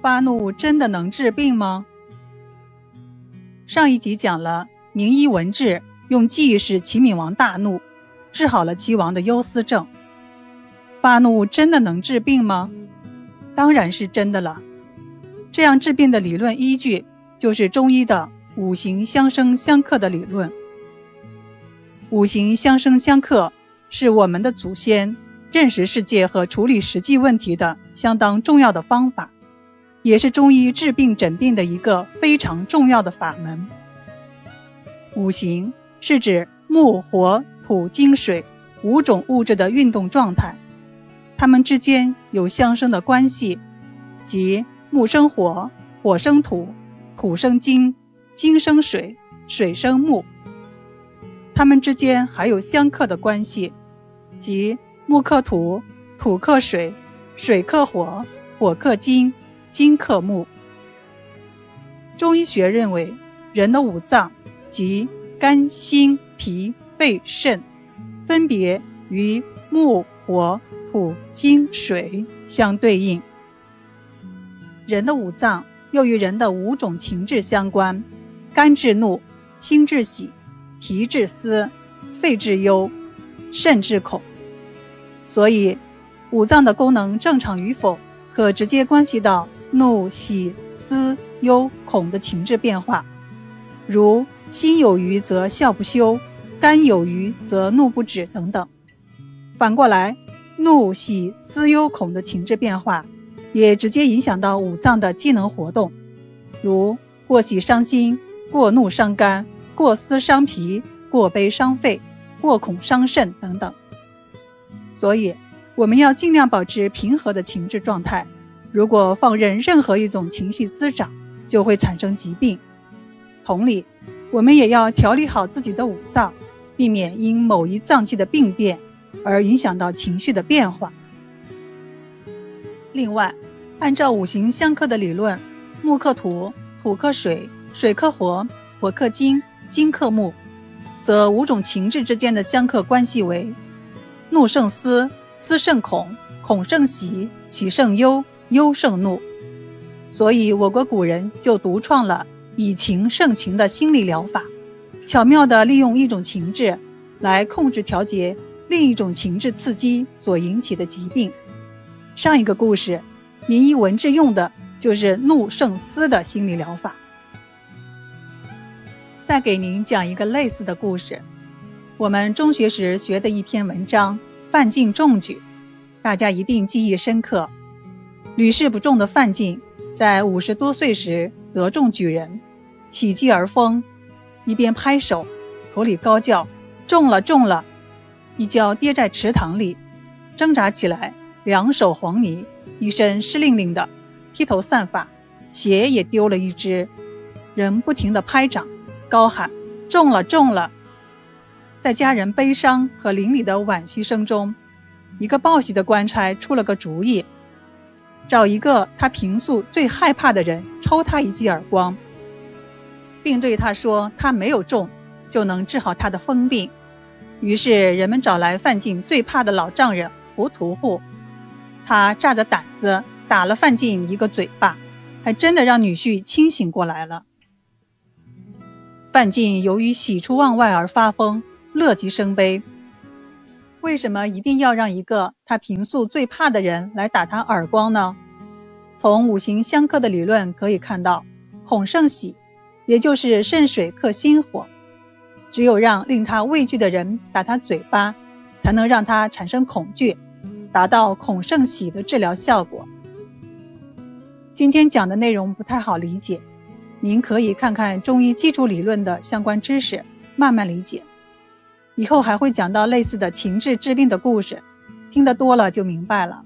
发怒真的能治病吗？上一集讲了名医文治用计使齐闵王大怒，治好了齐王的忧思症。发怒真的能治病吗？当然是真的了。这样治病的理论依据就是中医的五行相生相克的理论。五行相生相克是我们的祖先认识世界和处理实际问题的相当重要的方法，也是中医治病诊病的一个非常重要的法门。五行是指木、火、土、金、水五种物质的运动状态，它们之间有相生的关系，即木生火，火生土，土生金，金生水，水生木。它们之间还有相克的关系，即木克土，土克水，水克火，火克金，金克木。中医学认为，人的五脏即肝、心、脾、肺、肾，分别与木、火、土、金、水相对应。人的五脏又与人的五种情志相关：肝治怒，心治喜。脾治思，肺治忧，肾治恐。所以，五脏的功能正常与否，可直接关系到怒、喜、思、忧、恐的情志变化。如心有余则笑不休，肝有余则怒不止等等。反过来，怒、喜、思、忧、恐的情志变化，也直接影响到五脏的机能活动。如过喜伤心，过怒伤肝。过思伤脾，过悲伤肺，过恐伤肾等等。所以，我们要尽量保持平和的情志状态。如果放任任何一种情绪滋长，就会产生疾病。同理，我们也要调理好自己的五脏，避免因某一脏器的病变而影响到情绪的变化。另外，按照五行相克的理论，木克土，土克水，水克火，火克金。金克木，则五种情志之间的相克关系为：怒胜思，思胜恐，恐胜喜，喜胜忧，忧胜怒。所以，我国古人就独创了以情胜情的心理疗法，巧妙地利用一种情志来控制调节另一种情志刺激所引起的疾病。上一个故事，名医文治用的就是怒胜思的心理疗法。再给您讲一个类似的故事。我们中学时学的一篇文章《范进中举》，大家一定记忆深刻。屡试不中的范进，在五十多岁时得中举人，喜极而疯，一边拍手，口里高叫：“中了，中了！”一跤跌在池塘里，挣扎起来，两手黄泥，一身湿淋淋的，披头散发，鞋也丢了一只，人不停地拍掌。高喊：“中了，中了！”在家人悲伤和邻里的惋惜声中，一个报喜的官差出了个主意，找一个他平素最害怕的人抽他一记耳光，并对他说：“他没有中，就能治好他的疯病。”于是人们找来范进最怕的老丈人胡屠户，他炸着胆子打了范进一个嘴巴，还真的让女婿清醒过来了。范进由于喜出望外而发疯，乐极生悲。为什么一定要让一个他平素最怕的人来打他耳光呢？从五行相克的理论可以看到，恐胜喜，也就是肾水克心火。只有让令他畏惧的人打他嘴巴，才能让他产生恐惧，达到恐胜喜的治疗效果。今天讲的内容不太好理解。您可以看看中医基础理论的相关知识，慢慢理解。以后还会讲到类似的情志治病的故事听得多了就明白了。